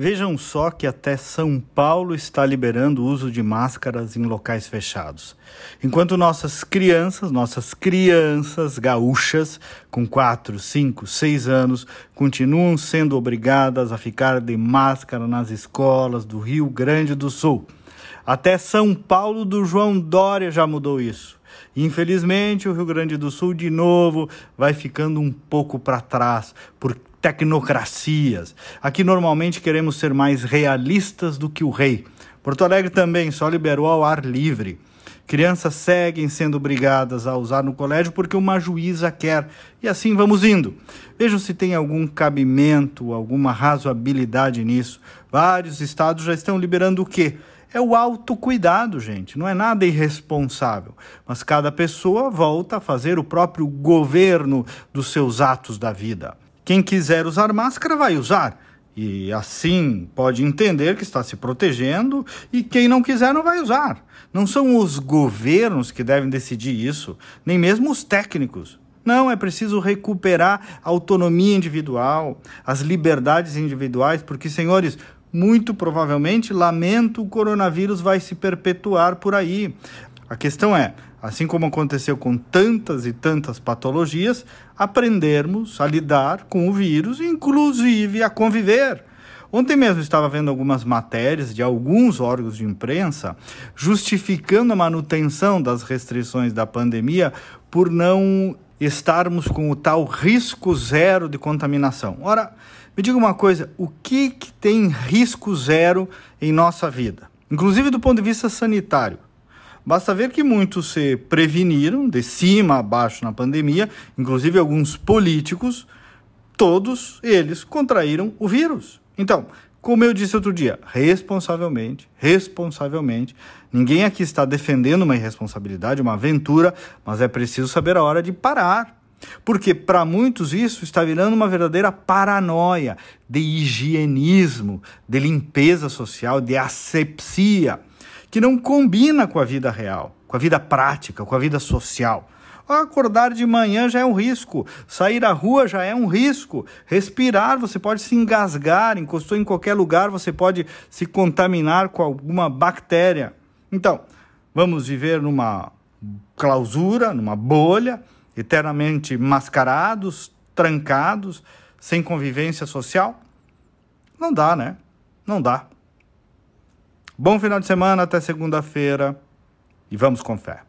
Vejam só que até São Paulo está liberando o uso de máscaras em locais fechados. Enquanto nossas crianças, nossas crianças gaúchas com 4, 5, 6 anos continuam sendo obrigadas a ficar de máscara nas escolas do Rio Grande do Sul. Até São Paulo do João Dória já mudou isso. Infelizmente, o Rio Grande do Sul, de novo, vai ficando um pouco para trás por tecnocracias. Aqui normalmente queremos ser mais realistas do que o rei. Porto Alegre também só liberou ao ar livre. Crianças seguem sendo obrigadas a usar no colégio porque uma juíza quer. E assim vamos indo. Vejam se tem algum cabimento, alguma razoabilidade nisso. Vários estados já estão liberando o quê? É o autocuidado, gente. Não é nada irresponsável. Mas cada pessoa volta a fazer o próprio governo dos seus atos da vida. Quem quiser usar máscara vai usar. E assim pode entender que está se protegendo, e quem não quiser não vai usar. Não são os governos que devem decidir isso, nem mesmo os técnicos. Não, é preciso recuperar a autonomia individual, as liberdades individuais, porque, senhores, muito provavelmente, lamento, o coronavírus vai se perpetuar por aí. A questão é, assim como aconteceu com tantas e tantas patologias, aprendermos a lidar com o vírus, inclusive a conviver. Ontem mesmo estava vendo algumas matérias de alguns órgãos de imprensa justificando a manutenção das restrições da pandemia por não estarmos com o tal risco zero de contaminação. Ora, me diga uma coisa: o que, que tem risco zero em nossa vida? Inclusive do ponto de vista sanitário. Basta ver que muitos se preveniram de cima a baixo na pandemia, inclusive alguns políticos, todos eles contraíram o vírus. Então, como eu disse outro dia, responsavelmente, responsavelmente, ninguém aqui está defendendo uma irresponsabilidade, uma aventura, mas é preciso saber a hora de parar. Porque para muitos isso está virando uma verdadeira paranoia de higienismo, de limpeza social, de asepsia que não combina com a vida real, com a vida prática, com a vida social. Acordar de manhã já é um risco, sair à rua já é um risco, respirar você pode se engasgar, encostou em qualquer lugar você pode se contaminar com alguma bactéria. Então, vamos viver numa clausura, numa bolha, eternamente mascarados, trancados, sem convivência social? Não dá, né? Não dá. Bom final de semana, até segunda-feira e vamos com fé.